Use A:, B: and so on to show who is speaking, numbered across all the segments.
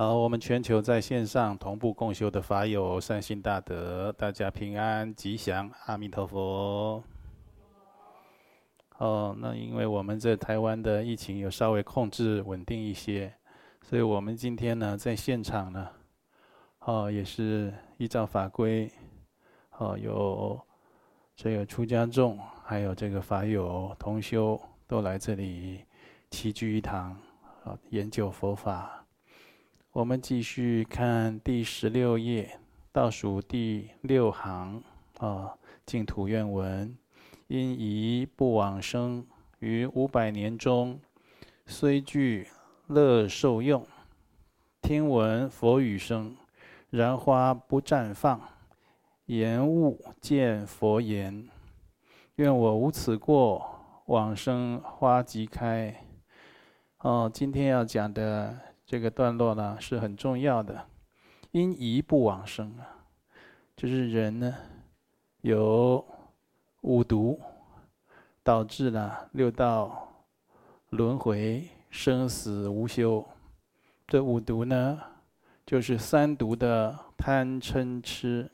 A: 好，我们全球在线上同步共修的法友善心大德，大家平安吉祥，阿弥陀佛。哦，那因为我们在台湾的疫情有稍微控制稳定一些，所以我们今天呢在现场呢，哦也是依照法规，哦有这个出家众，还有这个法友同修都来这里齐聚一堂。啊，研究佛法。我们继续看第十六页，倒数第六行啊，净土愿文：因疑不往生，于五百年中，虽具乐受用，听闻佛语声，然花不绽放，言悟见佛言。愿我无此过，往生花即开。哦，今天要讲的这个段落呢，是很重要的。因疑不往生啊，就是人呢有五毒，导致了六道轮回、生死无休。这五毒呢，就是三毒的贪嗔痴，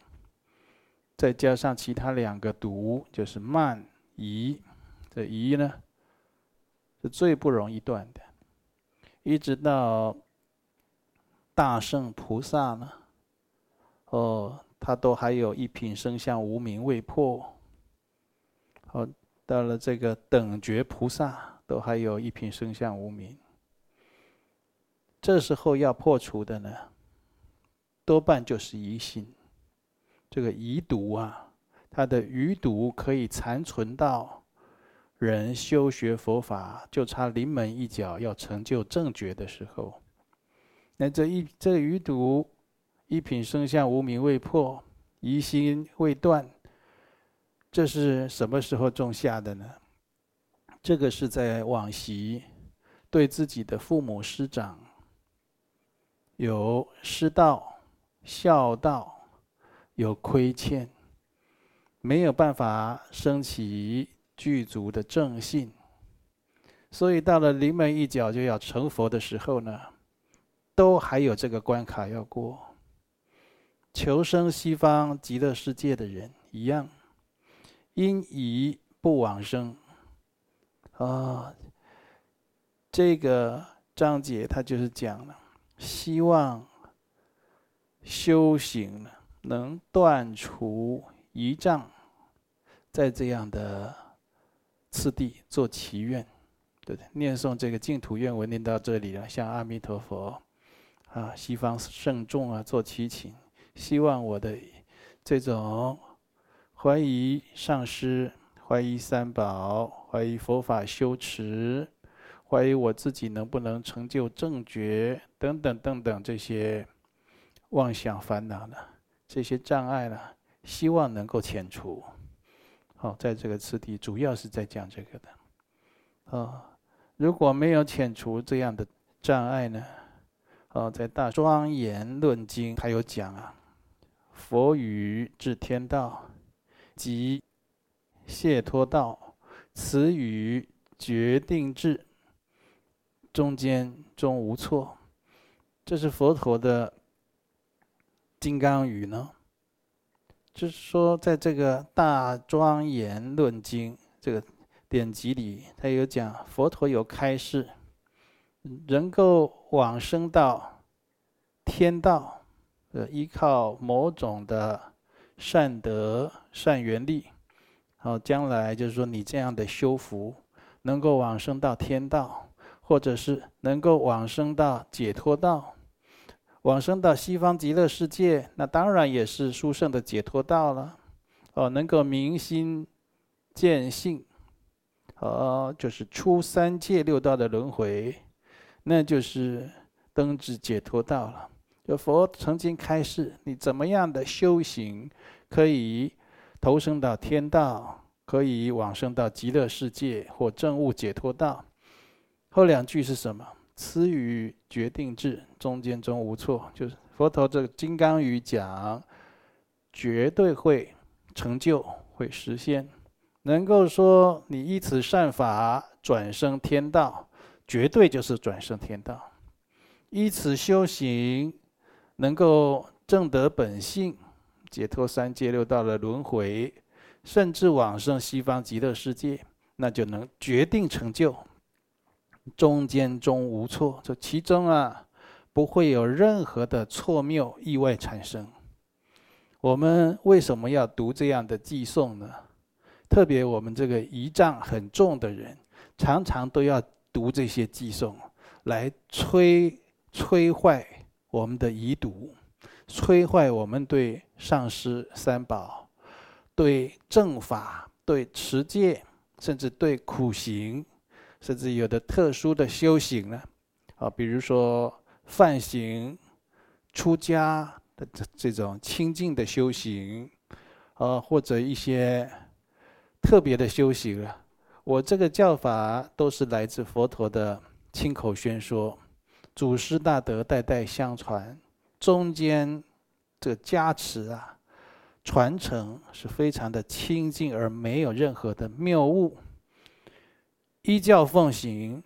A: 再加上其他两个毒，就是慢疑。这疑呢，是最不容易断的。一直到大圣菩萨呢，哦，他都还有一品生相无明未破。哦，到了这个等觉菩萨，都还有一品生相无明。这时候要破除的呢，多半就是疑心。这个疑毒啊，它的余毒可以残存到。人修学佛法，就差临门一脚要成就正觉的时候，那这一这余毒，一品生相无明未破，疑心未断，这是什么时候种下的呢？这个是在往昔对自己的父母师长有失道、孝道有亏欠，没有办法升起。具足的正信，所以到了临门一脚就要成佛的时候呢，都还有这个关卡要过。求生西方极乐世界的人一样，因疑不往生。啊、这个章节他就是讲了，希望修行能断除疑障，在这样的。次第做祈愿，对不对？念诵这个净土愿文念到这里了，向阿弥陀佛啊，西方圣众啊做祈请，希望我的这种怀疑上师、怀疑三宝、怀疑佛法修持、怀疑我自己能不能成就正觉等等等等这些妄想烦恼呢，这些障碍呢，希望能够遣除。好，在这个次第主要是在讲这个的。啊，如果没有遣除这样的障碍呢？哦，在《大庄严论经》还有讲啊，佛语至天道及解脱道，此语决定智，中间终无错。这是佛陀的金刚语呢。就是说，在这个《大庄严论经》这个典籍里，他有讲佛陀有开示，能够往生到天道，呃，依靠某种的善德、善缘力，好，将来就是说你这样的修福，能够往生到天道，或者是能够往生到解脱道。往生到西方极乐世界，那当然也是殊胜的解脱道了。哦，能够明心见性，哦，就是出三界六道的轮回，那就是登至解脱道了。就佛曾经开示，你怎么样的修行可以投生到天道，可以往生到极乐世界或证悟解脱道。后两句是什么？此语决定智，中间终无错。就是佛陀这个金刚语讲，绝对会成就，会实现。能够说你依此善法转生天道，绝对就是转生天道。依此修行，能够证得本性，解脱三界六道的轮回，甚至往生西方极乐世界，那就能决定成就。中间中无错，这其中啊，不会有任何的错谬意外产生。我们为什么要读这样的偈颂呢？特别我们这个仪仗很重的人，常常都要读这些偈颂，来摧摧坏我们的遗毒，摧坏我们对上师三宝、对正法、对持戒，甚至对苦行。甚至有的特殊的修行呢，啊，比如说犯行、出家的这这种清净的修行，啊，或者一些特别的修行啊。我这个教法都是来自佛陀的亲口宣说，祖师大德代代相传，中间这个加持啊，传承是非常的清净，而没有任何的谬误。依教奉行，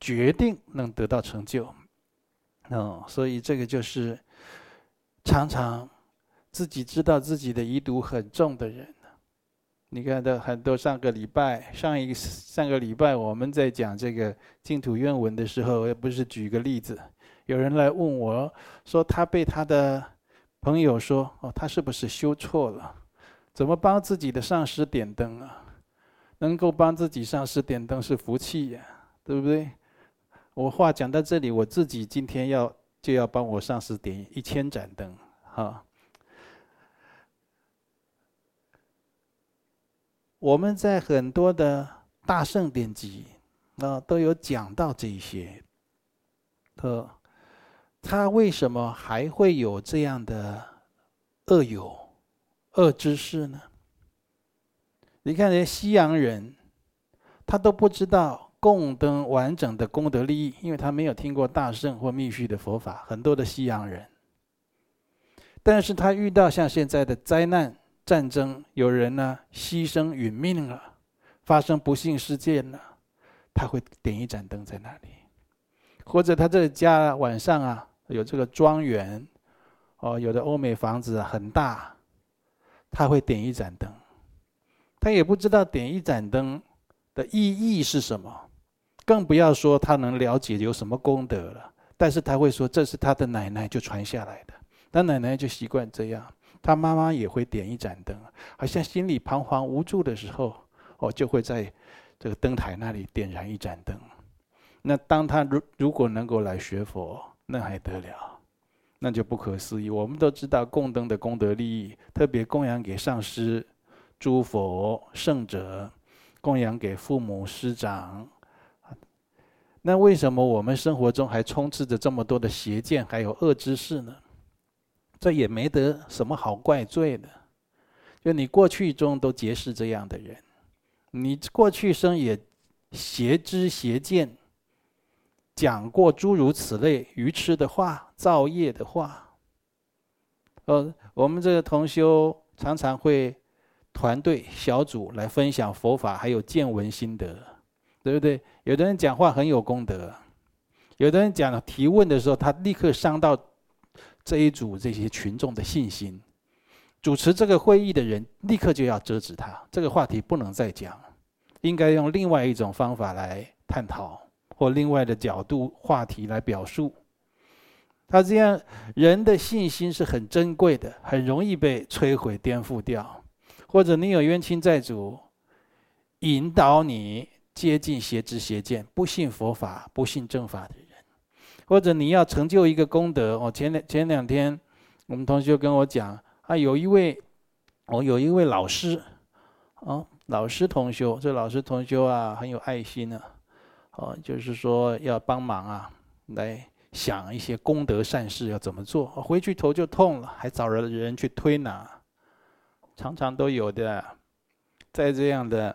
A: 决定能得到成就。嗯，所以这个就是常常自己知道自己的遗毒很重的人。你看的很多上个礼拜，上一上个礼拜我们在讲这个净土愿文的时候，也不是举个例子，有人来问我说，他被他的朋友说，哦，他是不是修错了？怎么帮自己的上师点灯啊？能够帮自己上师点灯是福气呀，对不对？我话讲到这里，我自己今天要就要帮我上师点一千盏灯，哈。我们在很多的大圣典籍啊都有讲到这些，呃，他为什么还会有这样的恶友、恶知识呢？你看，连西洋人，他都不知道供灯完整的功德利益，因为他没有听过大圣或密续的佛法。很多的西洋人，但是他遇到像现在的灾难、战争，有人呢牺牲殒命了，发生不幸事件了，他会点一盏灯在那里，或者他这个家晚上啊有这个庄园，哦，有的欧美房子很大，他会点一盏灯。他也不知道点一盏灯的意义是什么，更不要说他能了解有什么功德了。但是他会说这是他的奶奶就传下来的，他奶奶就习惯这样，他妈妈也会点一盏灯，好像心里彷徨无助的时候，哦，就会在这个灯台那里点燃一盏灯。那当他如如果能够来学佛，那还得了，那就不可思议。我们都知道供灯的功德利益，特别供养给上师。诸佛圣者供养给父母师长，那为什么我们生活中还充斥着这么多的邪见，还有恶知识呢？这也没得什么好怪罪的。就你过去中都结识这样的人，你过去生也邪知邪见，讲过诸如此类愚痴的话、造业的话。呃，我们这个同修常常会。团队小组来分享佛法，还有见闻心得，对不对？有的人讲话很有功德，有的人讲提问的时候，他立刻伤到这一组这些群众的信心。主持这个会议的人立刻就要制止他，这个话题不能再讲，应该用另外一种方法来探讨，或另外的角度话题来表述。他这样人的信心是很珍贵的，很容易被摧毁颠覆掉。或者你有冤亲债主，引导你接近邪知邪见、不信佛法、不信正法的人；或者你要成就一个功德，哦，前两前两天，我们同学跟我讲，啊，有一位，我有一位老师，啊，老师同修，这老师同修啊，很有爱心啊，哦，就是说要帮忙啊，来想一些功德善事要怎么做，回去头就痛了，还找了人去推拿。常常都有的，在这样的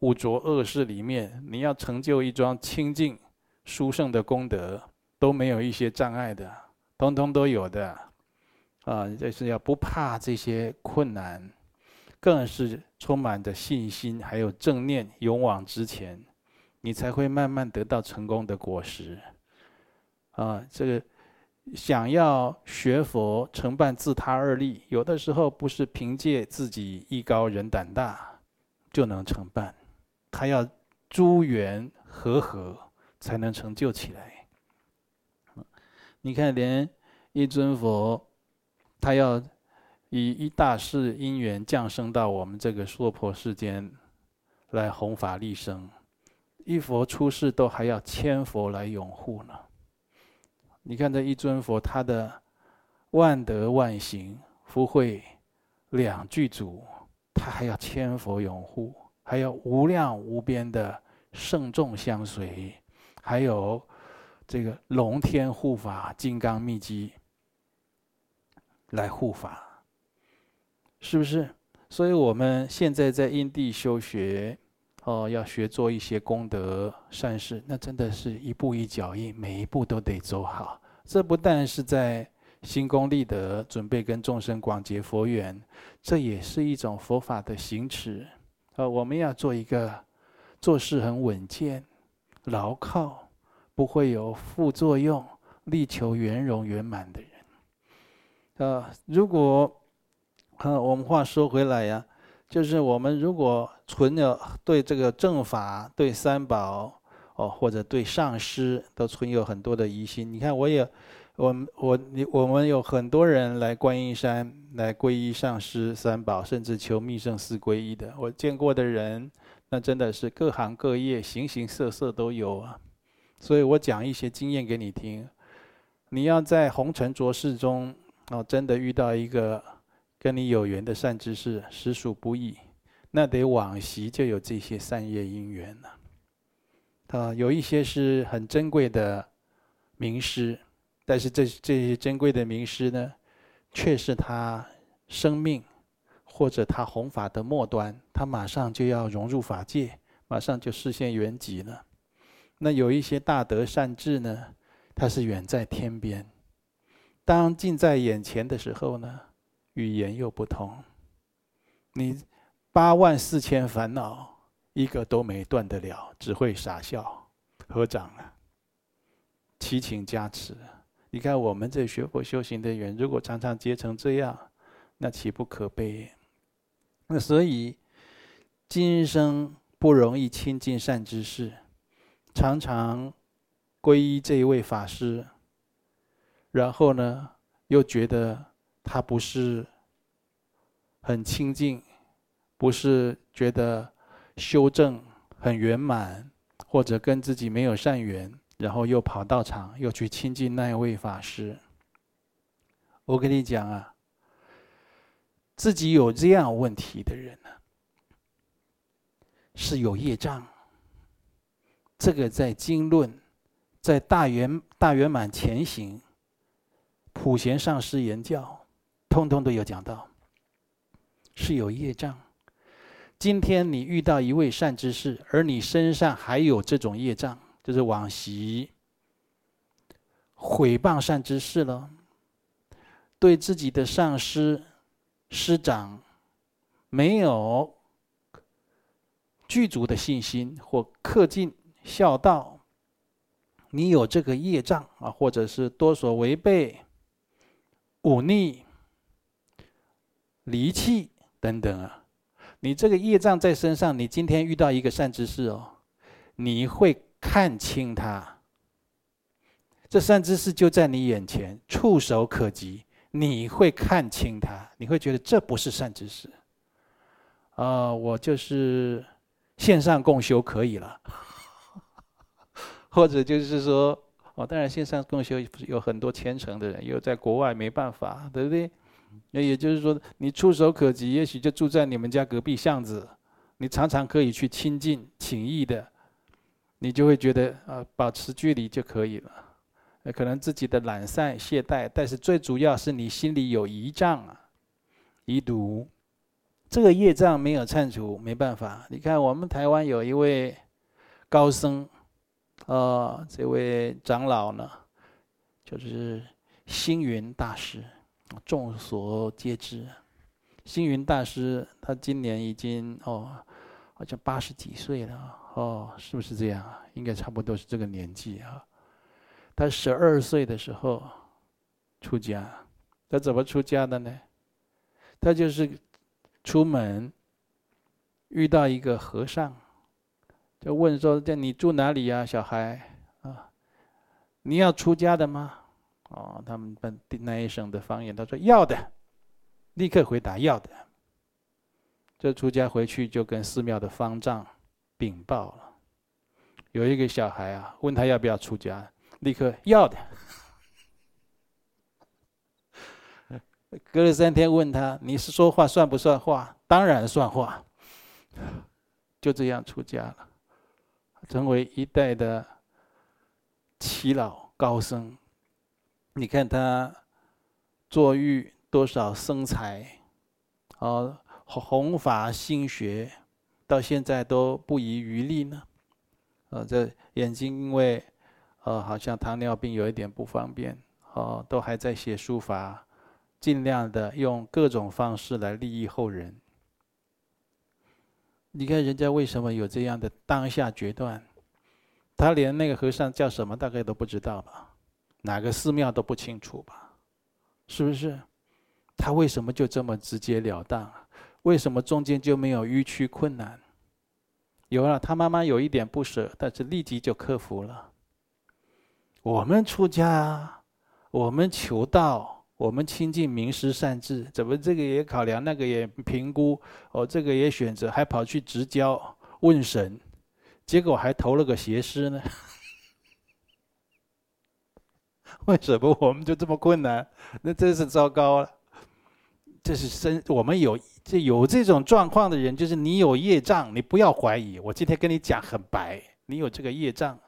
A: 五浊恶世里面，你要成就一桩清净殊胜的功德，都没有一些障碍的，通通都有的，啊，就是要不怕这些困难，更是充满着信心，还有正念，勇往直前，你才会慢慢得到成功的果实。啊，这个想要学佛成办自他二利，有的时候不是凭借自己艺高人胆大就能成办，他要诸缘和合才能成就起来。你看，连一尊佛，他要以一大事因缘降生到我们这个娑婆世间来弘法利生，一佛出世都还要千佛来拥护呢。你看这一尊佛，他的万德万行、福慧两具足，他还要千佛拥护，还有无量无边的圣众相随，还有。这个龙天护法、金刚秘籍来护法，是不是？所以我们现在在因地修学，哦，要学做一些功德善事，那真的是一步一脚印，每一步都得走好。这不但是在行功立德，准备跟众生广结佛缘，这也是一种佛法的行持。呃，我们要做一个做事很稳健、牢靠。不会有副作用，力求圆融圆满的人。呃，如果，呃，我们话说回来呀，就是我们如果存有对这个正法、对三宝，哦，或者对上师，都存有很多的疑心。你看，我也，我我你我们有很多人来观音山来皈依上师、三宝，甚至求密圣寺皈依的。我见过的人，那真的是各行各业、形形色色都有啊。所以我讲一些经验给你听，你要在红尘浊世中哦，真的遇到一个跟你有缘的善知识，实属不易。那得往昔就有这些善业因缘了。啊，有一些是很珍贵的名师，但是这这些珍贵的名师呢，却是他生命或者他弘法的末端，他马上就要融入法界，马上就实现圆寂了。那有一些大德善智呢，他是远在天边，当近在眼前的时候呢，语言又不同。你八万四千烦恼，一个都没断得了，只会傻笑，合掌了，祈请加持。你看我们这学佛修行的人，如果常常结成这样，那岂不可悲？那所以今生不容易亲近善知识。常常皈依这一位法师，然后呢，又觉得他不是很清净，不是觉得修正很圆满，或者跟自己没有善缘，然后又跑道场，又去亲近那一位法师。我跟你讲啊，自己有这样问题的人呢，是有业障。这个在经论，在大圆大圆满前行，普贤上师言教，通通都有讲到，是有业障。今天你遇到一位善知识，而你身上还有这种业障，就是往昔毁谤善知识了，对自己的上师师长没有具足的信心或恪尽。孝道，你有这个业障啊，或者是多所违背、忤逆、离弃等等啊，你这个业障在身上，你今天遇到一个善知识哦，你会看清他。这善知识就在你眼前，触手可及，你会看清他，你会觉得这不是善知识。啊，我就是线上共修可以了。或者就是说，哦，当然线上共修有很多虔诚的人，又在国外没办法，对不对？那也就是说，你触手可及，也许就住在你们家隔壁巷子，你常常可以去亲近、情谊的，你就会觉得啊，保持距离就可以了。可能自己的懒散懈怠，但是最主要是你心里有疑障啊，遗毒，这个业障没有忏除，没办法。你看我们台湾有一位高僧。哦，这位长老呢，就是星云大师，众所皆知。星云大师他今年已经哦，好像八十几岁了哦，是不是这样啊？应该差不多是这个年纪啊。他十二岁的时候出家，他怎么出家的呢？他就是出门遇到一个和尚，就问说：“这你住哪里呀，小孩啊？你要出家的吗？”哦，他们本地那一省的方言，他说要的，立刻回答要的。这出家回去就跟寺庙的方丈禀报了，有一个小孩啊，问他要不要出家，立刻要的。隔了三天问他，你是说话算不算话？当然算话。就这样出家了，成为一代的耆老高僧。你看他坐育多少僧财，啊，弘法兴学，到现在都不遗余力呢。呃，这眼睛因为呃好像糖尿病有一点不方便，哦，都还在写书法，尽量的用各种方式来利益后人。你看人家为什么有这样的当下决断？他连那个和尚叫什么大概都不知道吧？哪个寺庙都不清楚吧？是不是？他为什么就这么直截了当？为什么中间就没有迂曲困难？有了，他妈妈有一点不舍，但是立即就克服了。我们出家，我们求道，我们亲近名师善智，怎么这个也考量，那个也评估，哦，这个也选择，还跑去执教问神，结果还投了个邪师呢？为什么我们就这么困难？那真是糟糕了。这是生，我们有这有这种状况的人，就是你有业障，你不要怀疑。我今天跟你讲很白，你有这个业障。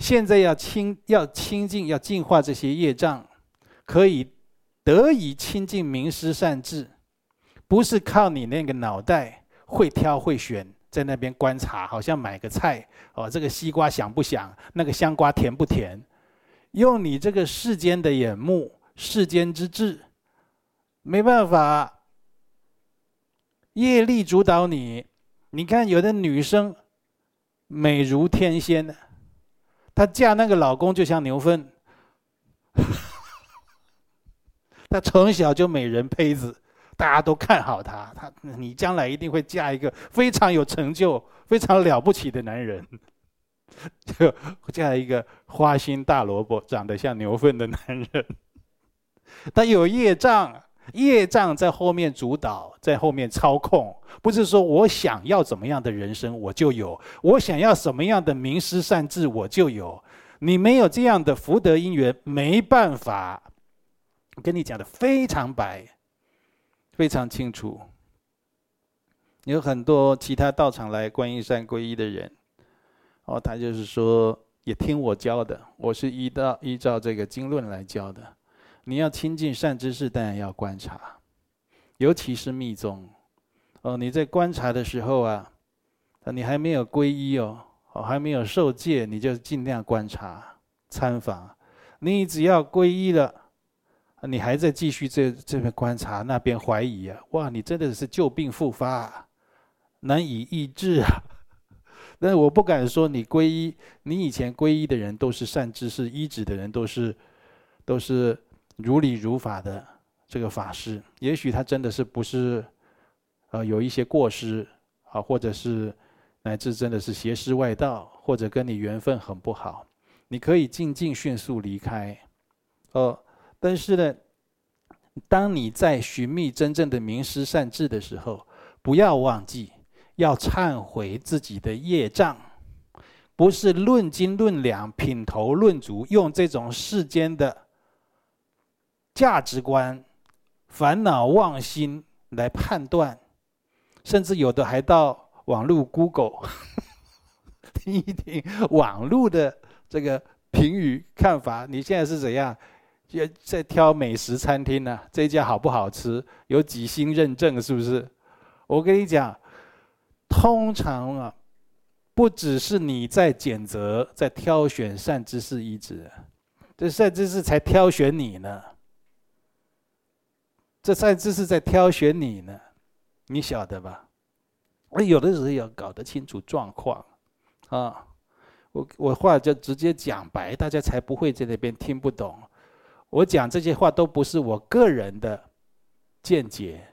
A: 现在要清，要清净，要净化这些业障，可以得以亲近名师善知，不是靠你那个脑袋会挑会选，在那边观察，好像买个菜哦，这个西瓜想不想，那个香瓜甜不甜。用你这个世间的眼目、世间之智，没办法，业力主导你。你看，有的女生美如天仙，她嫁那个老公就像牛粪，他从小就美人胚子，大家都看好他。他，你将来一定会嫁一个非常有成就、非常了不起的男人。就嫁一个花心大萝卜，长得像牛粪的男人。他有业障，业障在后面主导，在后面操控。不是说我想要怎么样的人生我就有，我想要什么样的名师善治我就有。你没有这样的福德因缘，没办法。我跟你讲的非常白，非常清楚。有很多其他道场来观音山皈依的人。哦，他就是说，也听我教的，我是依照依照这个经论来教的。你要亲近善知识，当然要观察，尤其是密宗。哦，你在观察的时候啊，你还没有皈依哦，哦，还没有受戒，你就尽量观察参访。你只要皈依了，你还在继续这这边观察，那边怀疑啊，哇，你真的是旧病复发，难以医治啊。但是我不敢说你皈依，你以前皈依的人都是善知识，依止的人都是都是如理如法的这个法师。也许他真的是不是，呃，有一些过失啊，或者是乃至真的是邪师外道，或者跟你缘分很不好，你可以静静迅速离开。哦，但是呢，当你在寻觅真正的名师善知的时候，不要忘记。要忏悔自己的业障，不是论斤论两、品头论足，用这种世间的价值观、烦恼妄心来判断，甚至有的还到网络 Google 听一听网络的这个评语看法。你现在是怎样？在挑美食餐厅呢、这家好不好吃？有几星认证？是不是？我跟你讲。通常啊，不只是你在拣择、在挑选善知识依止，这善知识才挑选你呢。这善知识在挑选你呢，你晓得吧？我有的时候要搞得清楚状况啊。我我话就直接讲白，大家才不会在那边听不懂。我讲这些话都不是我个人的见解，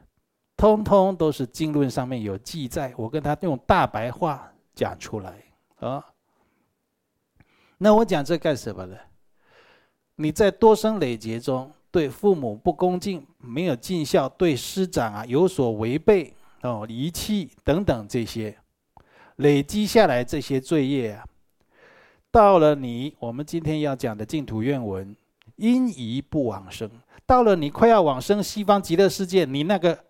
A: 通通都是经论上面有记载。我跟他用大白话讲出来啊。那我讲这干什么呢？你在多生累劫中对父母不恭敬，没有尽孝，对师长啊有所违背哦，遗弃等等这些，累积下来这些罪业啊。到了你，我们今天要讲的净土愿文，因疑不往生。到了你快要往生西方极乐世界，你那个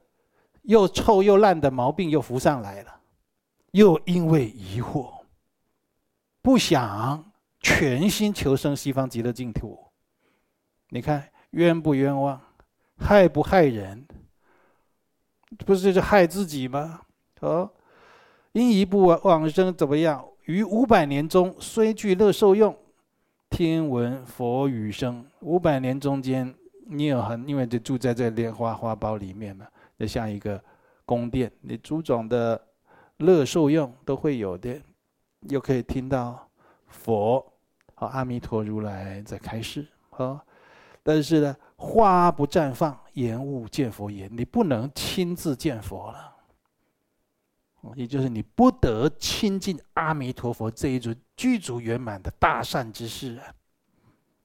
A: 又臭又烂的毛病又浮上来了，又因为疑惑，不想全心求生西方极乐净土。你看冤不冤枉，害不害人？不是就是害自己吗？哦，因疑不往生怎么样？于五百年中，虽具乐受用，听闻佛语声。五百年中间，你有很，因为就住在这莲花花苞里面嘛，就像一个宫殿，你诸种的乐受用都会有的，又可以听到佛和阿弥陀如来在开示。啊，但是呢，花不绽放，言勿见佛言，你不能亲自见佛了。也就是你不得亲近阿弥陀佛这一尊具足圆满的大善之事啊，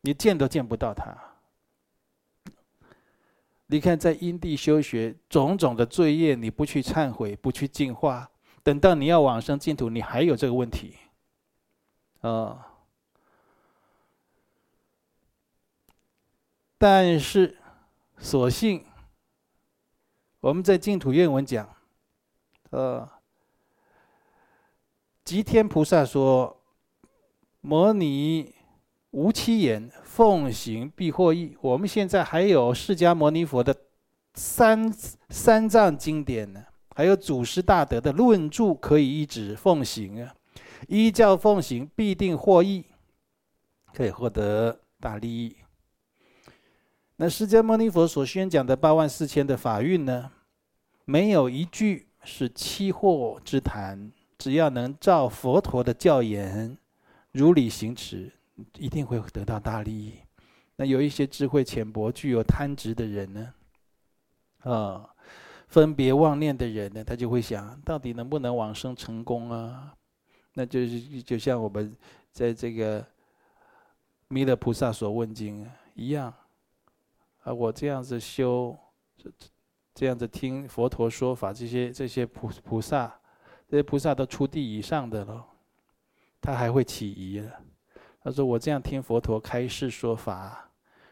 A: 你见都见不到他。你看在因地修学，种种的罪业，你不去忏悔，不去净化，等到你要往生净土，你还有这个问题，啊。但是，所幸我们在净土愿文讲，呃。吉天菩萨说：“摩尼无欺言，奉行必获益。”我们现在还有释迦牟尼佛的三三藏经典呢，还有祖师大德的论著可以依止奉行啊，依教奉行必定获益，可以获得大利益。那释迦牟尼佛所宣讲的八万四千的法蕴呢，没有一句是欺惑之谈。只要能照佛陀的教言如理行持，一定会得到大利益。那有一些智慧浅薄、具有贪执的人呢，啊，分别妄念的人呢，他就会想到底能不能往生成功啊？那就是就像我们在这个弥勒菩萨所问经一样啊，我这样子修，这这样子听佛陀说法，这些这些菩菩萨。这些菩萨都初地以上的了，他还会起疑了。他说：“我这样听佛陀开示说法，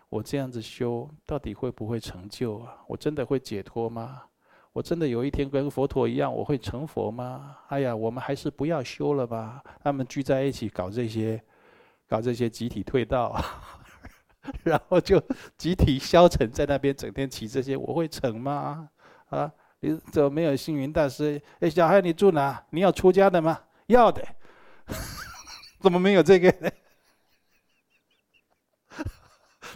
A: 我这样子修，到底会不会成就啊？我真的会解脱吗？我真的有一天跟佛陀一样，我会成佛吗？哎呀，我们还是不要修了吧。他们聚在一起搞这些，搞这些集体退道，然后就集体消沉在那边，整天起这些，我会成吗？啊？”你怎么没有星云大师？哎，小孩，你住哪？你要出家的吗？要的。怎么没有这个呢？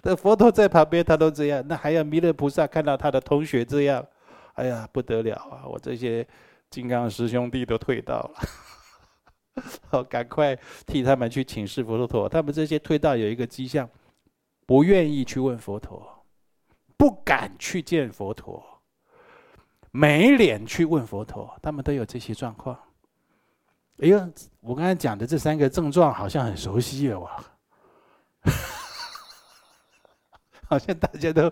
A: 那佛陀在旁边，他都这样，那还要弥勒菩萨看到他的同学这样，哎呀，不得了啊！我这些金刚师兄弟都退道了，好，赶快替他们去请示佛陀。他们这些退道有一个迹象，不愿意去问佛陀，不敢去见佛陀。没脸去问佛陀，他们都有这些状况。哎呦，我刚才讲的这三个症状好像很熟悉了哇，好像大家都，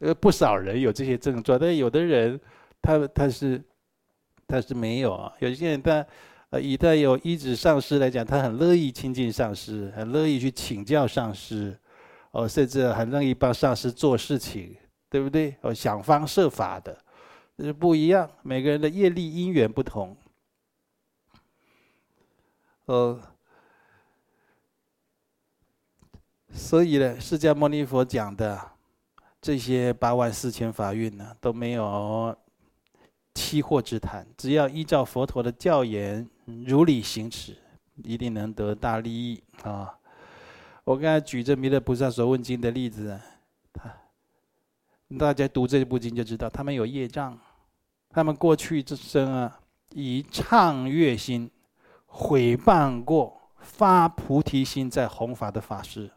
A: 呃，不少人有这些症状，但有的人他他是他是没有啊。有些人他呃，以他有依止上师来讲，他很乐意亲近上师，很乐意去请教上师，哦，甚至很乐意帮上师做事情，对不对？哦，想方设法的。是不一样，每个人的业力因缘不同。呃，所以呢，释迦牟尼佛讲的这些八万四千法蕴呢，都没有欺惑之谈。只要依照佛陀的教言如理行持，一定能得大利益啊！我刚才举着弥勒菩萨所问经的例子，他大家读这部经就知道，他们有业障。他们过去之生啊，以唱乐心毁谤过发菩提心在弘法的法师，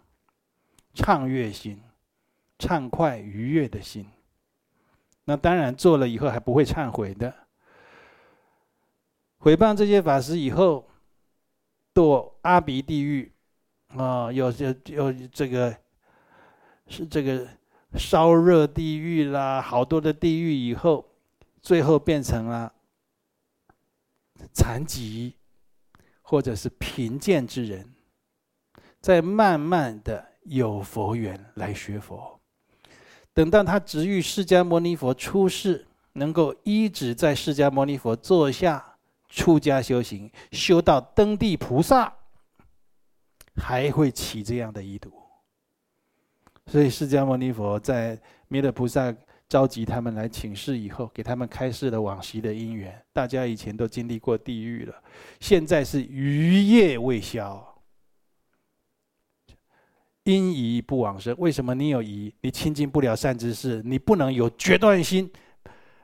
A: 畅悦心，畅快愉悦的心。那当然做了以后还不会忏悔的。毁谤这些法师以后，堕阿鼻地狱，啊，有有有这个，是这个烧热地狱啦，好多的地狱以后，最后变成了残疾，或者是贫贱之人，再慢慢的有佛缘来学佛，等到他值遇释迦牟尼佛出世，能够依止在释迦牟尼佛座下。出家修行，修到登地菩萨，还会起这样的意图。所以释迦牟尼佛在弥勒菩萨召集他们来请示以后，给他们开示了往昔的因缘。大家以前都经历过地狱了，现在是余业未消，因疑不往生。为什么你有疑？你亲近不了善知识，你不能有决断心。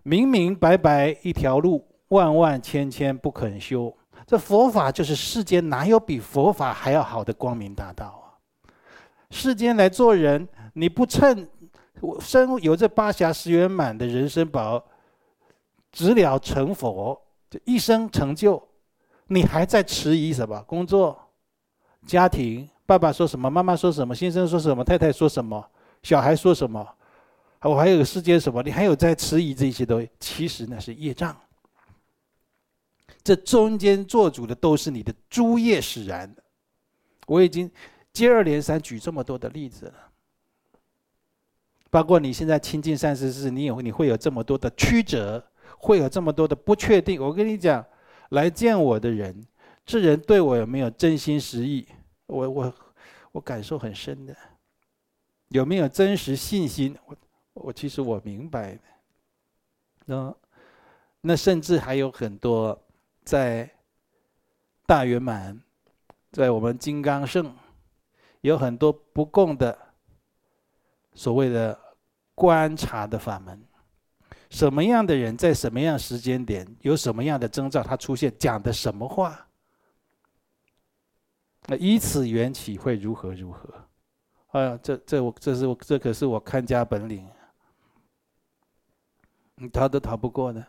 A: 明明白白一条路。万万千千不肯修，这佛法就是世间哪有比佛法还要好的光明大道啊！世间来做人，你不趁我身有这八暇十圆满的人生宝，直了成佛，这一生成就，你还在迟疑什么？工作、家庭，爸爸说什么？妈妈说什么？先生说什么？太太说什么？小孩说什么？我还有世界什么？你还有在迟疑这些东西？其实那是业障。这中间做主的都是你的诸业使然。我已经接二连三举这么多的例子了，包括你现在亲近善知识，你有你会有这么多的曲折，会有这么多的不确定。我跟你讲，来见我的人，这人对我有没有真心实意？我我我感受很深的，有没有真实信心？我我其实我明白的。那那甚至还有很多。在大圆满，在我们金刚圣，有很多不共的所谓的观察的法门。什么样的人在什么样时间点有什么样的征兆，他出现讲的什么话？那以此缘起会如何如何？哎呀，这这我这是我这可是我看家本领，你逃都逃不过的。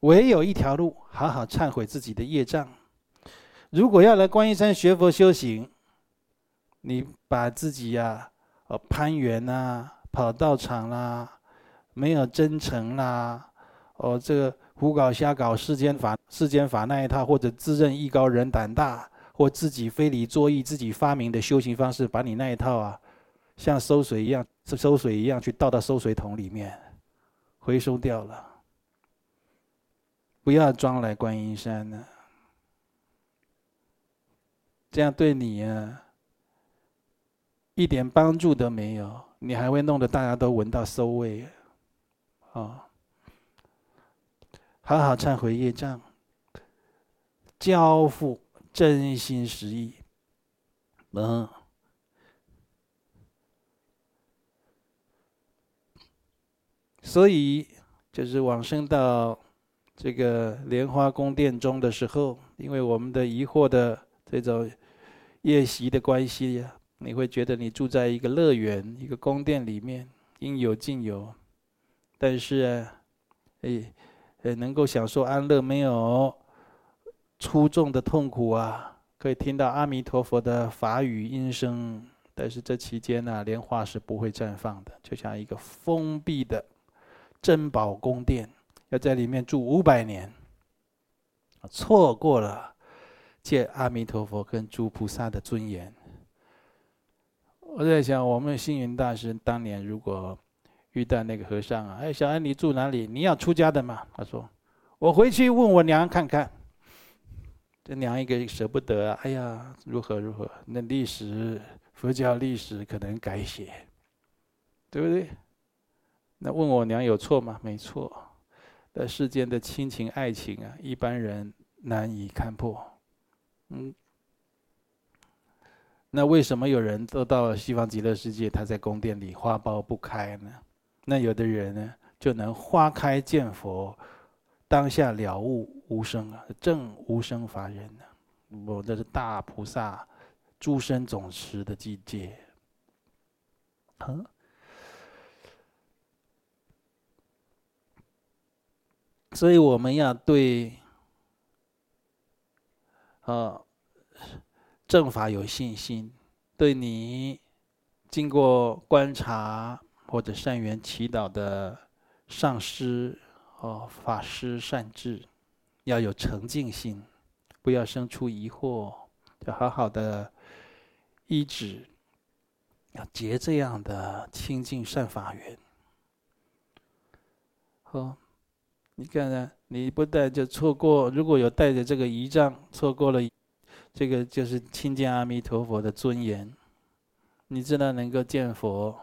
A: 唯有一条路，好好忏悔自己的业障。如果要来观音山学佛修行，你把自己呀，呃，攀缘呐，跑道场啦，没有真诚啦，哦，这个胡搞瞎搞世间法，世间法那一套，或者自认艺高人胆大，或自己非礼作义，自己发明的修行方式，把你那一套啊，像收水一样，收水一样去倒到收水桶里面，回收掉了。不要装来观音山呢，这样对你呀一点帮助都没有，你还会弄得大家都闻到馊味啊！好好忏悔业障，交付真心实意，嗯，所以就是往生到。这个莲花宫殿中的时候，因为我们的疑惑的这种业习的关系呀，你会觉得你住在一个乐园、一个宫殿里面，应有尽有，但是啊，哎，能够享受安乐，没有出众的痛苦啊，可以听到阿弥陀佛的法语音声，但是这期间呢，莲花是不会绽放的，就像一个封闭的珍宝宫殿。要在里面住五百年，错过了见阿弥陀佛跟诸菩萨的尊严。我在想，我们星云大师当年如果遇到那个和尚啊，哎，小安，你住哪里？你要出家的吗？他说：“我回去问我娘看看。”这娘一个舍不得啊！哎呀，如何如何？那历史佛教历史可能改写，对不对？那问我娘有错吗？没错。在世间的亲情爱情啊，一般人难以看破。嗯，那为什么有人都到了西方极乐世界，他在宫殿里花苞不开呢？那有的人呢，就能花开见佛，当下了悟无生啊，证无生法忍呢？我这是大菩萨诸生总持的境界。所以我们要对，呃，正法有信心，对你经过观察或者善缘祈祷的上师哦，法师善智，要有诚敬心，不要生出疑惑，要好好的依止。要结这样的清净善法缘，哦，你看看，你不但就错过。如果有带着这个仪仗，错过了这个就是亲近阿弥陀佛的尊严。你知道能够见佛，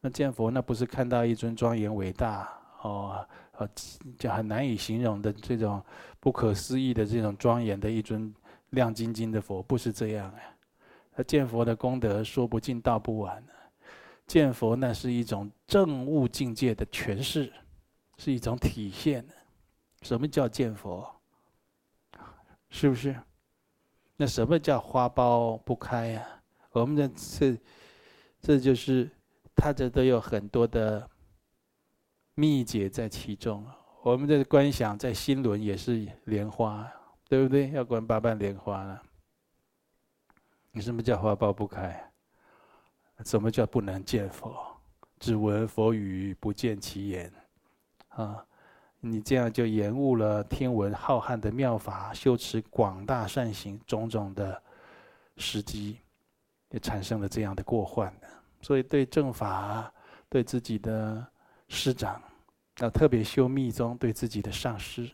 A: 那见佛那不是看到一尊庄严伟大哦，呃，就很难以形容的这种不可思议的这种庄严的一尊亮晶晶的佛，不是这样哎。他见佛的功德说不尽道不完，见佛那是一种证悟境界的诠释，是一种体现。什么叫见佛？是不是？那什么叫花苞不开呀？我们的这这就是他这都有很多的秘诀在其中。我们的观想在心轮也是莲花，对不对？要观八瓣莲花了。你什么叫花苞不开？什么叫不能见佛？只闻佛语，不见其言。啊，你这样就延误了听闻浩瀚的妙法，修持广大善行种种的时机，也产生了这样的过患。所以对正法，对自己的师长，要特别修密宗，对自己的上师，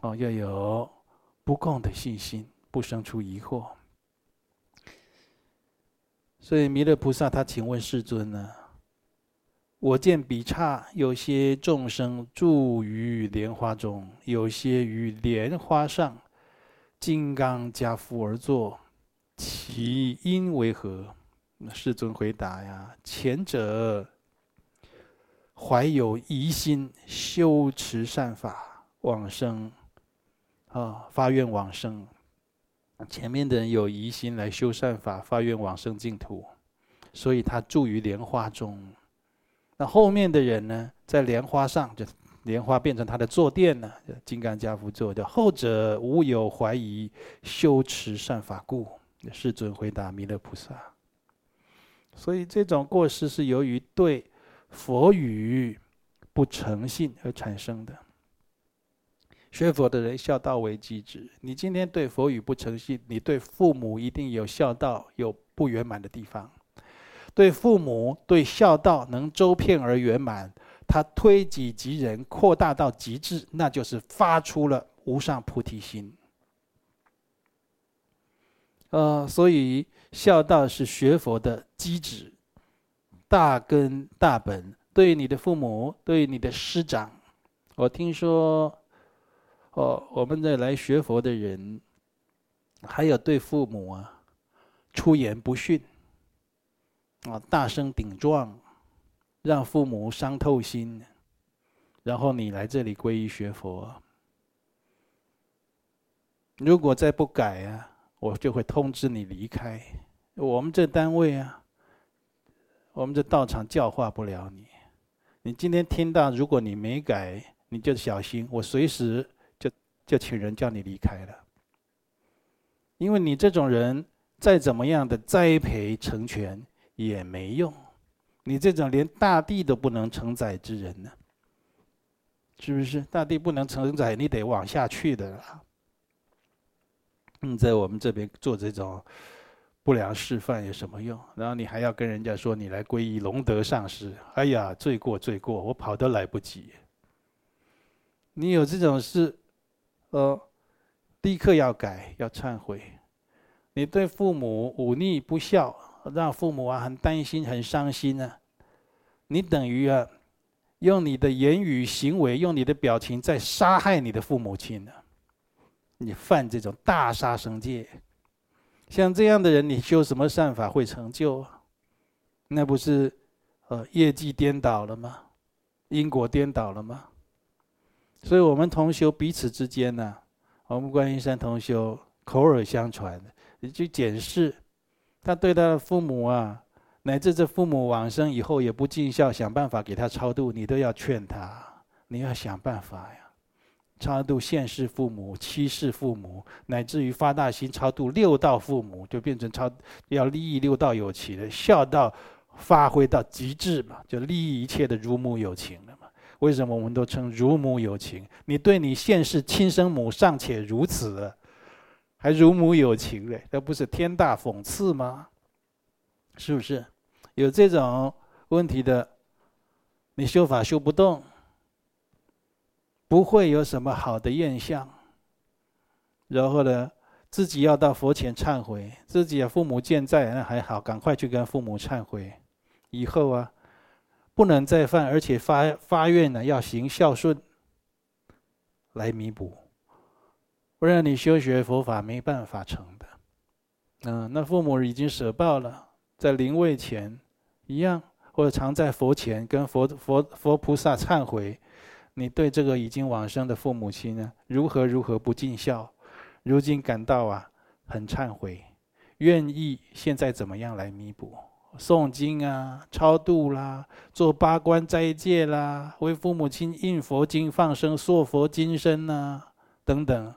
A: 哦，要有不共的信心，不生出疑惑。所以弥勒菩萨他请问世尊呢，我见彼刹有些众生住于莲花中，有些于莲花上，金刚跏趺而坐，其因为何？世尊回答呀：前者怀有疑心，修持善法往生，啊，发愿往生。前面的人有疑心来修善法，发愿往生净土，所以他住于莲花中。那后面的人呢，在莲花上，就莲花变成他的坐垫了，金刚加趺坐。叫后者无有怀疑，修持善法故。世尊回答弥勒菩萨。所以这种过失是由于对佛语不诚信而产生的。学佛的人孝道为基质。你今天对佛语不诚信，你对父母一定有孝道有不圆满的地方。对父母对孝道能周遍而圆满，他推己及人扩大到极致，那就是发出了无上菩提心。呃，所以孝道是学佛的基址、大根大本。对你的父母，对你的师长，我听说。哦，我们这来学佛的人，还有对父母啊，出言不逊，啊，大声顶撞，让父母伤透心，然后你来这里皈依学佛，如果再不改啊，我就会通知你离开我们这单位啊，我们这道场教化不了你。你今天听到，如果你没改，你就小心，我随时。就就请人叫你离开了，因为你这种人再怎么样的栽培成全也没用，你这种连大地都不能承载之人呢，是不是？大地不能承载，你得往下去的啦。你在我们这边做这种不良示范有什么用？然后你还要跟人家说你来皈依龙德上师，哎呀，罪过罪过，我跑都来不及。你有这种事。呃，立刻要改，要忏悔。你对父母忤逆不孝，让父母啊很担心、很伤心啊。你等于啊，用你的言语行为、用你的表情在杀害你的父母亲呢。你犯这种大杀生戒，像这样的人，你修什么善法会成就？那不是呃业绩颠倒了吗？因果颠倒了吗？所以我们同修彼此之间呢，我们观音山同修口耳相传，你去检视，他对他的父母啊，乃至这父母往生以后也不尽孝，想办法给他超度，你都要劝他，你要想办法呀，超度现世父母、七世父母，乃至于发大心超度六道父母，就变成超要利益六道有情的孝道发挥到极致嘛，就利益一切的如母有情了嘛。为什么我们都称如母有情？你对你现世亲生母尚且如此。还乳母有情嘞，那不是天大讽刺吗？是不是？有这种问题的，你修法修不动，不会有什么好的印象。然后呢，自己要到佛前忏悔，自己的父母健在那还好，赶快去跟父母忏悔。以后啊，不能再犯，而且发发愿呢，要行孝顺来弥补。不然你修学佛法没办法成的，嗯，那父母已经舍报了，在灵位前一样，或者常在佛前跟佛佛佛菩萨忏悔，你对这个已经往生的父母亲呢，如何如何不尽孝，如今感到啊很忏悔，愿意现在怎么样来弥补？诵经啊，超度啦，做八关斋戒啦，为父母亲印佛经、放生、塑佛金身呐、啊，等等。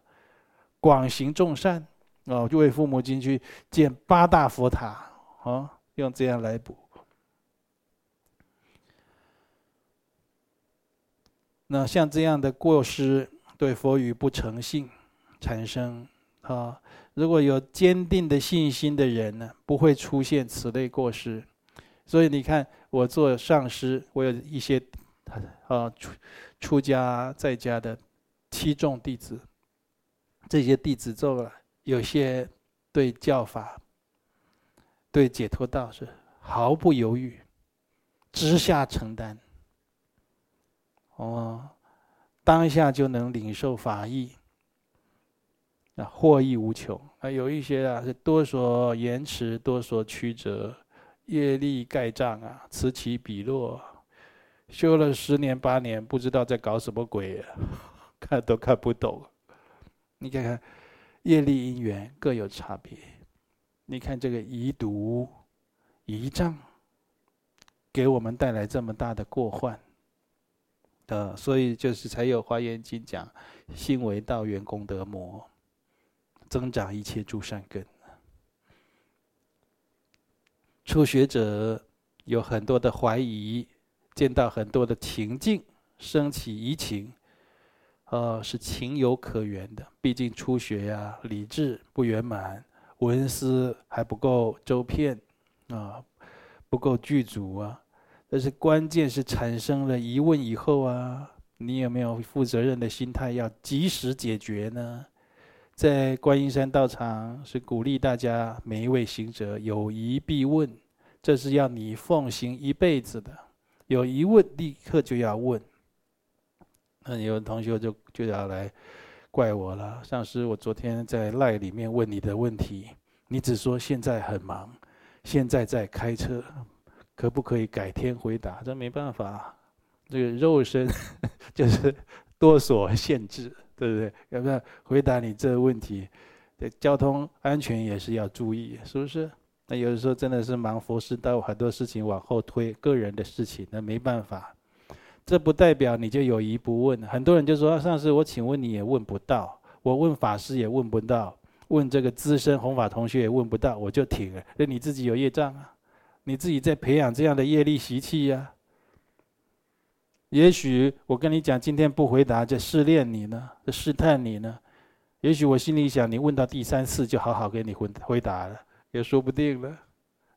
A: 广行众善，哦，就为父母亲去建八大佛塔，哦，用这样来补。那像这样的过失，对佛语不诚信，产生啊，如果有坚定的信心的人呢，不会出现此类过失。所以你看，我做上师，我有一些啊出出家在家的七众弟子。这些弟子做了，有些对教法、对解脱道是毫不犹豫，直下承担。哦，当下就能领受法义，啊，获益无穷。啊，有一些啊是多所延迟，多所曲折，业力盖障啊，此起彼落，修了十年八年，不知道在搞什么鬼啊，看都看不懂。你看看，业力因缘各有差别。你看这个遗毒、遗障，给我们带来这么大的过患，呃，所以就是才有《华严经》讲：心为道源功德魔，增长一切诸善根。初学者有很多的怀疑，见到很多的情境，升起疑情。呃，是情有可原的，毕竟初学呀、理智不圆满，闻思还不够周遍，啊，不够具足啊。但是关键是产生了疑问以后啊，你有没有负责任的心态，要及时解决呢？在观音山道场是鼓励大家每一位行者有疑必问，这是要你奉行一辈子的。有疑问立刻就要问。那有的同学就就要来怪我了，上师，我昨天在赖里面问你的问题，你只说现在很忙，现在在开车，可不可以改天回答？这没办法，这个肉身 就是多所限制，对不对？要不要回答你这个问题？交通安全也是要注意，是不是？那有的时候真的是忙佛事，到很多事情往后推，个人的事情，那没办法。这不代表你就有疑不问。很多人就说：“上师，我请问你也问不到，我问法师也问不到，问这个资深弘法同学也问不到，我就停了。那你自己有业障啊，你自己在培养这样的业力习气呀。也许我跟你讲，今天不回答，就试炼你呢，就试探你呢。也许我心里想，你问到第三次就好好给你回回答了，也说不定了。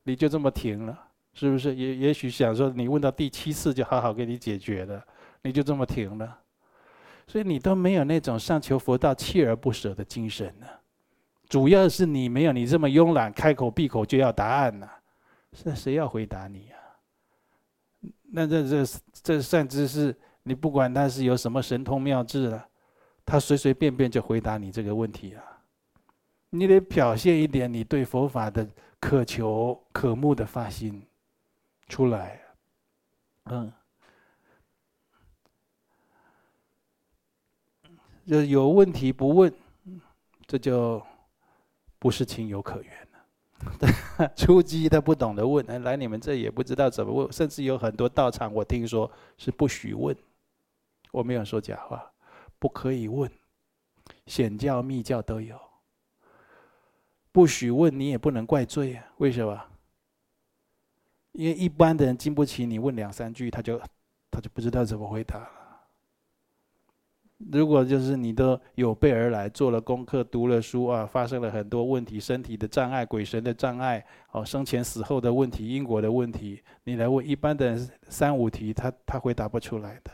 A: 你就这么停了。”是不是也也许想说，你问到第七次就好好给你解决了，你就这么停了，所以你都没有那种上求佛道锲而不舍的精神呢。主要是你没有你这么慵懒，开口闭口就要答案呢，那谁要回答你呀？那这这这善知识，你不管他是有什么神通妙智了，他随随便便就回答你这个问题啊。你得表现一点你对佛法的渴求、渴慕的发心。出来，嗯，就有问题不问，这就不是情有可原的。初级他不懂得问，来你们这也不知道怎么问，甚至有很多道场我听说是不许问。我没有说假话，不可以问，显教密教都有。不许问，你也不能怪罪啊？为什么？因为一般的人经不起你问两三句，他就他就不知道怎么回答了。如果就是你都有备而来，做了功课，读了书啊，发生了很多问题，身体的障碍、鬼神的障碍，哦，生前死后的问题、因果的问题，你来问一般的人三五题，他他回答不出来的。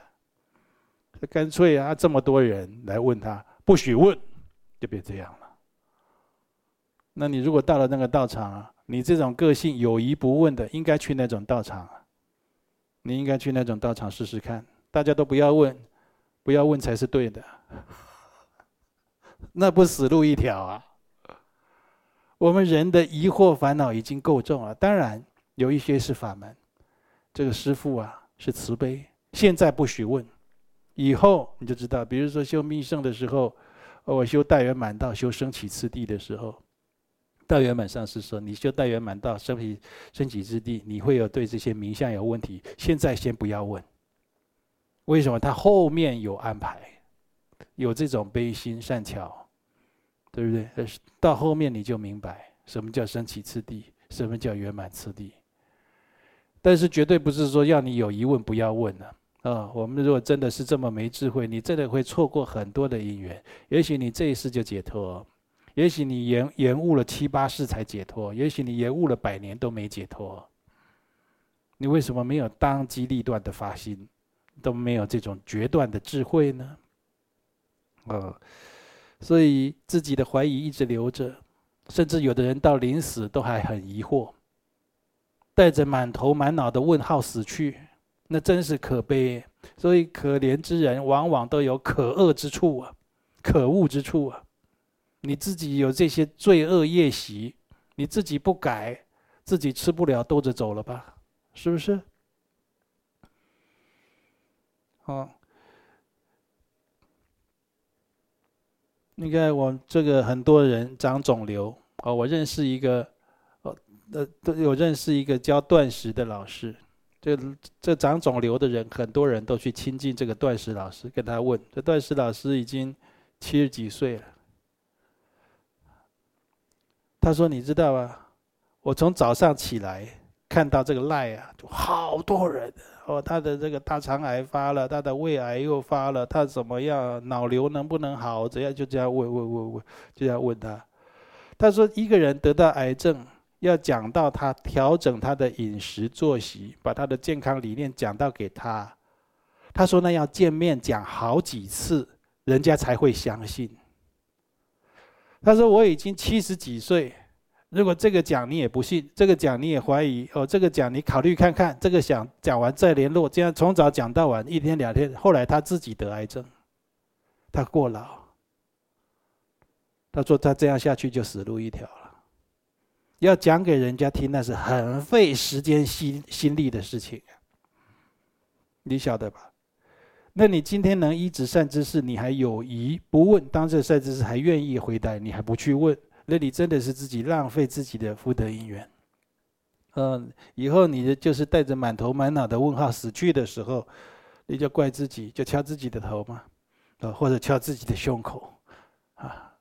A: 干脆啊，这么多人来问他，不许问，就别这样了。那你如果到了那个道场啊，你这种个性有疑不问的，应该去那种道场。你应该去那种道场试试看。大家都不要问，不要问才是对的。那不死路一条啊！我们人的疑惑烦恼已经够重了，当然有一些是法门。这个师父啊是慈悲，现在不许问，以后你就知道。比如说修密乘的时候，我修大圆满道，修升起次第的时候。大圆满上师说：“你修大圆满道升起升起之地，你会有对这些名相有问题。现在先不要问。为什么？他后面有安排，有这种悲心善巧，对不对？到后面你就明白什么叫升起次第，什么叫圆满次第。但是绝对不是说要你有疑问不要问了啊，啊！我们如果真的是这么没智慧，你真的会错过很多的因缘。也许你这一世就解脱。”也许你延延误了七八世才解脱，也许你延误了百年都没解脱。你为什么没有当机立断的发心，都没有这种决断的智慧呢？呃，所以自己的怀疑一直留着，甚至有的人到临死都还很疑惑，带着满头满脑的问号死去，那真是可悲。所以可怜之人往往都有可恶之处啊，可恶之处啊。你自己有这些罪恶业习，你自己不改，自己吃不了兜着走了吧？是不是？好，你看我这个很多人长肿瘤哦，我认识一个，呃，都有认识一个教断食的老师，这这长肿瘤的人，很多人都去亲近这个断食老师，跟他问，这断食老师已经七十几岁了。他说：“你知道吗？我从早上起来看到这个赖啊，就好多人哦。他的这个大肠癌发了，他的胃癌又发了，他怎么样？脑瘤能不能好？怎样？就这样问问问问，就这样问他。他说，一个人得到癌症，要讲到他调整他的饮食作息，把他的健康理念讲到给他。他说，那要见面讲好几次，人家才会相信。”他说：“我已经七十几岁，如果这个讲你也不信，这个讲你也怀疑，哦，这个讲你考虑看看，这个想讲完再联络，这样从早讲到晚，一天两天。后来他自己得癌症，他过劳。他说他这样下去就死路一条了。要讲给人家听，那是很费时间心心力的事情，你晓得吧？”那你今天能依止善知识，你还有疑不问？当这善知识还愿意回答，你还不去问，那你真的是自己浪费自己的福德因缘。嗯，以后你的就是带着满头满脑的问号死去的时候，你就怪自己，就敲自己的头嘛，啊，或者敲自己的胸口，啊，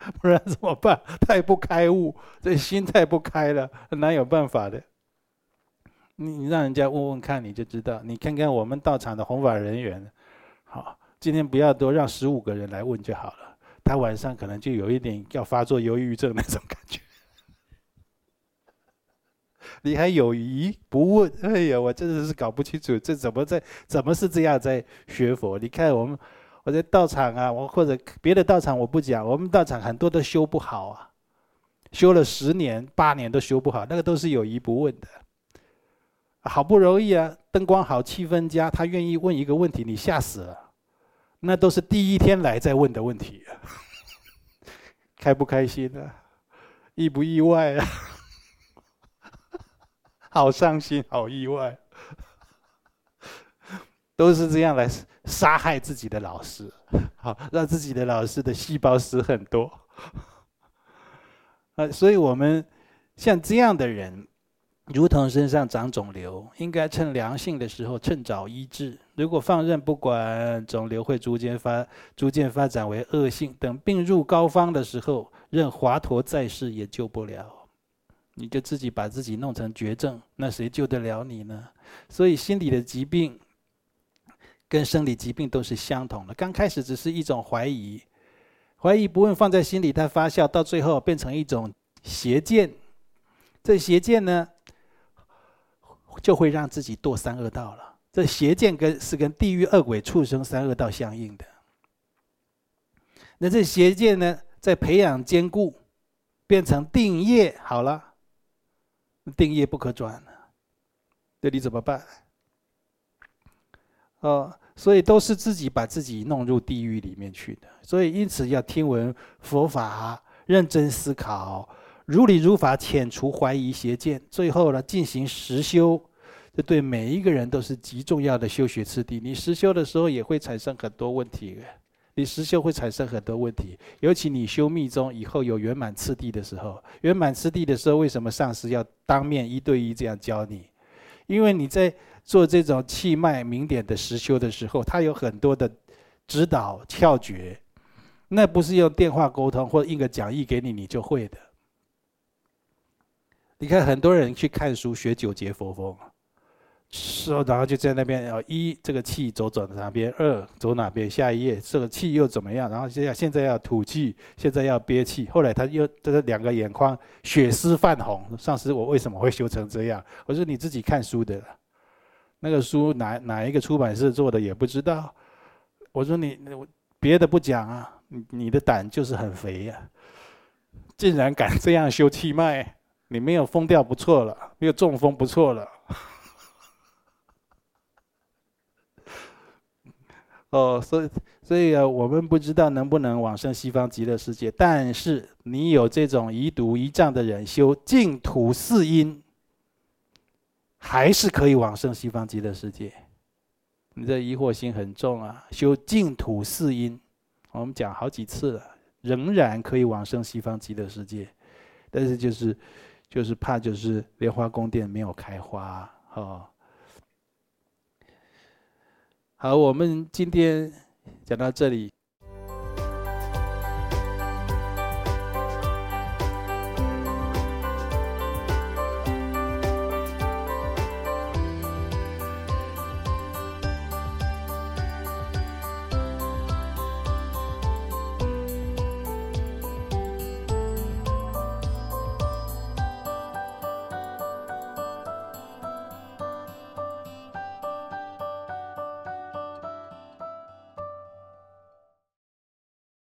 A: 不然怎么办？太不开悟，这心太不开了，哪有办法的？你让人家问问看，你就知道。你看看我们道场的弘法人员，好，今天不要多，让十五个人来问就好了。他晚上可能就有一点要发作忧郁症那种感觉。你还有疑不问？哎呀，我真的是搞不清楚，这怎么在怎么是这样在学佛？你看我们我在道场啊，我或者别的道场我不讲，我们道场很多都修不好啊，修了十年八年都修不好，那个都是有疑不问的。好不容易啊，灯光好，气氛佳，他愿意问一个问题，你吓死了。那都是第一天来再问的问题，开不开心啊？意不意外啊？好伤心，好意外，都是这样来杀害自己的老师，好让自己的老师的细胞死很多。啊，所以我们像这样的人，如同身上长肿瘤，应该趁良性的时候趁早医治。如果放任不管，肿瘤会逐渐发逐渐发展为恶性，等病入膏肓的时候，任华佗在世也救不了。你就自己把自己弄成绝症，那谁救得了你呢？所以心理的疾病跟生理疾病都是相同的。刚开始只是一种怀疑。怀疑不问放在心里，它发酵到最后变成一种邪见，这邪见呢，就会让自己堕三恶道了。这邪见跟是跟地狱恶鬼畜生三恶道相应的。那这邪见呢，在培养坚固，变成定业，好了，定业不可转了，那你怎么办？哦。所以都是自己把自己弄入地狱里面去的，所以因此要听闻佛法，认真思考，如理如法遣除怀疑邪见，最后呢进行实修，这对每一个人都是极重要的修学次第。你实修的时候也会产生很多问题，你实修会产生很多问题，尤其你修密宗以后有圆满次第的时候，圆满次第的时候，为什么上师要当面一对一这样教你？因为你在。做这种气脉明点的实修的时候，他有很多的指导窍诀，那不是用电话沟通或印个讲义给你，你就会的。你看很多人去看书学九节佛风，说然后就在那边哦，一这个气走走哪边，二走哪边，下一页这个气又怎么样？然后现在现在要吐气，现在要憋气。后来他又这个两个眼眶血丝泛红，上师我为什么会修成这样？我说你自己看书的。那个书哪哪一个出版社做的也不知道。我说你别的不讲啊，你你的胆就是很肥呀，竟然敢这样修气脉，你没有疯掉不错了，没有中风不错了。哦，所以所以啊，我们不知道能不能往生西方极乐世界，但是你有这种遗毒遗障的人修净土四因。还是可以往生西方极乐世界，你这疑惑心很重啊！修净土四因，我们讲好几次了，仍然可以往生西方极乐世界，但是就是就是怕就是莲花宫殿没有开花哦。好，我们今天讲到这里。